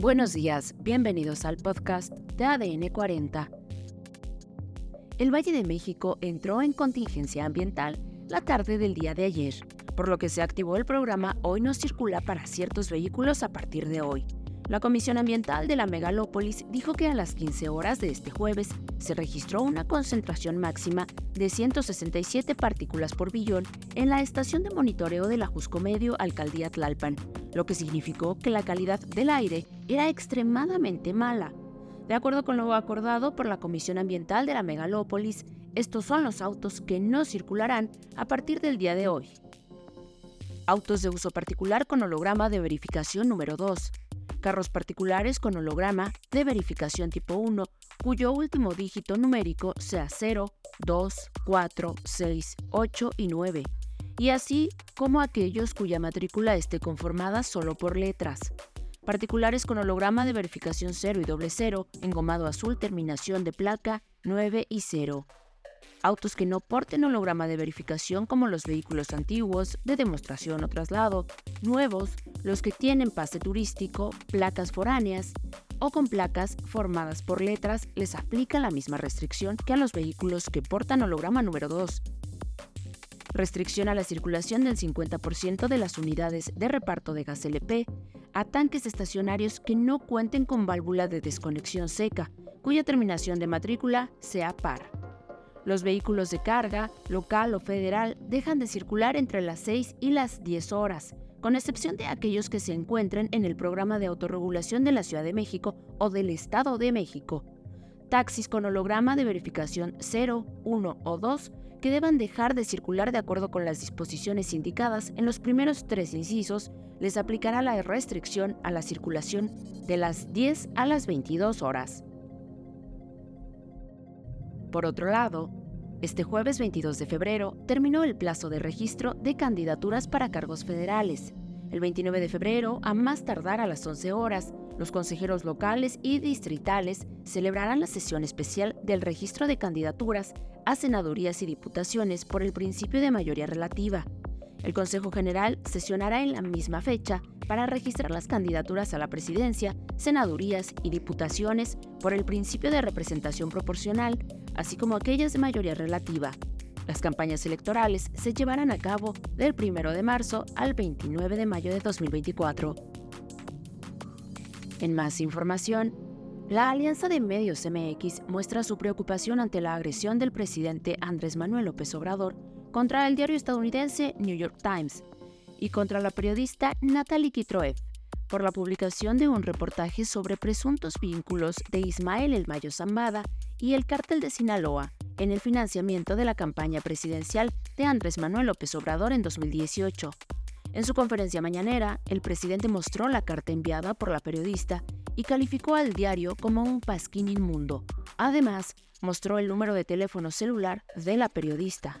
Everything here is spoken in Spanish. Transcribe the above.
Buenos días, bienvenidos al podcast de ADN 40. El Valle de México entró en contingencia ambiental la tarde del día de ayer, por lo que se activó el programa Hoy no circula para ciertos vehículos a partir de hoy. La Comisión Ambiental de la Megalópolis dijo que a las 15 horas de este jueves se registró una concentración máxima de 167 partículas por billón en la estación de monitoreo de la Jusco Medio Alcaldía Tlalpan, lo que significó que la calidad del aire era extremadamente mala. De acuerdo con lo acordado por la Comisión Ambiental de la Megalópolis, estos son los autos que no circularán a partir del día de hoy. Autos de uso particular con holograma de verificación número 2. Carros particulares con holograma de verificación tipo 1, cuyo último dígito numérico sea 0, 2, 4, 6, 8 y 9 y así como aquellos cuya matrícula esté conformada solo por letras. Particulares con holograma de verificación 0 y doble 0, engomado azul, terminación de placa 9 y 0. Autos que no porten holograma de verificación como los vehículos antiguos, de demostración o traslado, nuevos, los que tienen pase turístico, placas foráneas o con placas formadas por letras, les aplica la misma restricción que a los vehículos que portan holograma número 2, restricción a la circulación del 50% de las unidades de reparto de gas LP a tanques estacionarios que no cuenten con válvula de desconexión seca, cuya terminación de matrícula sea par. Los vehículos de carga, local o federal, dejan de circular entre las 6 y las 10 horas, con excepción de aquellos que se encuentren en el programa de autorregulación de la Ciudad de México o del Estado de México. Taxis con holograma de verificación 0, 1 o 2 que deban dejar de circular de acuerdo con las disposiciones indicadas en los primeros tres incisos, les aplicará la restricción a la circulación de las 10 a las 22 horas. Por otro lado, este jueves 22 de febrero terminó el plazo de registro de candidaturas para cargos federales. El 29 de febrero, a más tardar a las 11 horas, los consejeros locales y distritales celebrarán la sesión especial del registro de candidaturas a senadurías y diputaciones por el principio de mayoría relativa. El Consejo General sesionará en la misma fecha para registrar las candidaturas a la presidencia, senadurías y diputaciones por el principio de representación proporcional, así como aquellas de mayoría relativa. Las campañas electorales se llevarán a cabo del 1 de marzo al 29 de mayo de 2024. En más información, la Alianza de Medios MX muestra su preocupación ante la agresión del presidente Andrés Manuel López Obrador contra el diario estadounidense New York Times y contra la periodista Natalie Kitroev por la publicación de un reportaje sobre presuntos vínculos de Ismael El Mayo Zambada y el cártel de Sinaloa en el financiamiento de la campaña presidencial de Andrés Manuel López Obrador en 2018. En su conferencia mañanera, el presidente mostró la carta enviada por la periodista y calificó al diario como un pasquín inmundo. Además, mostró el número de teléfono celular de la periodista.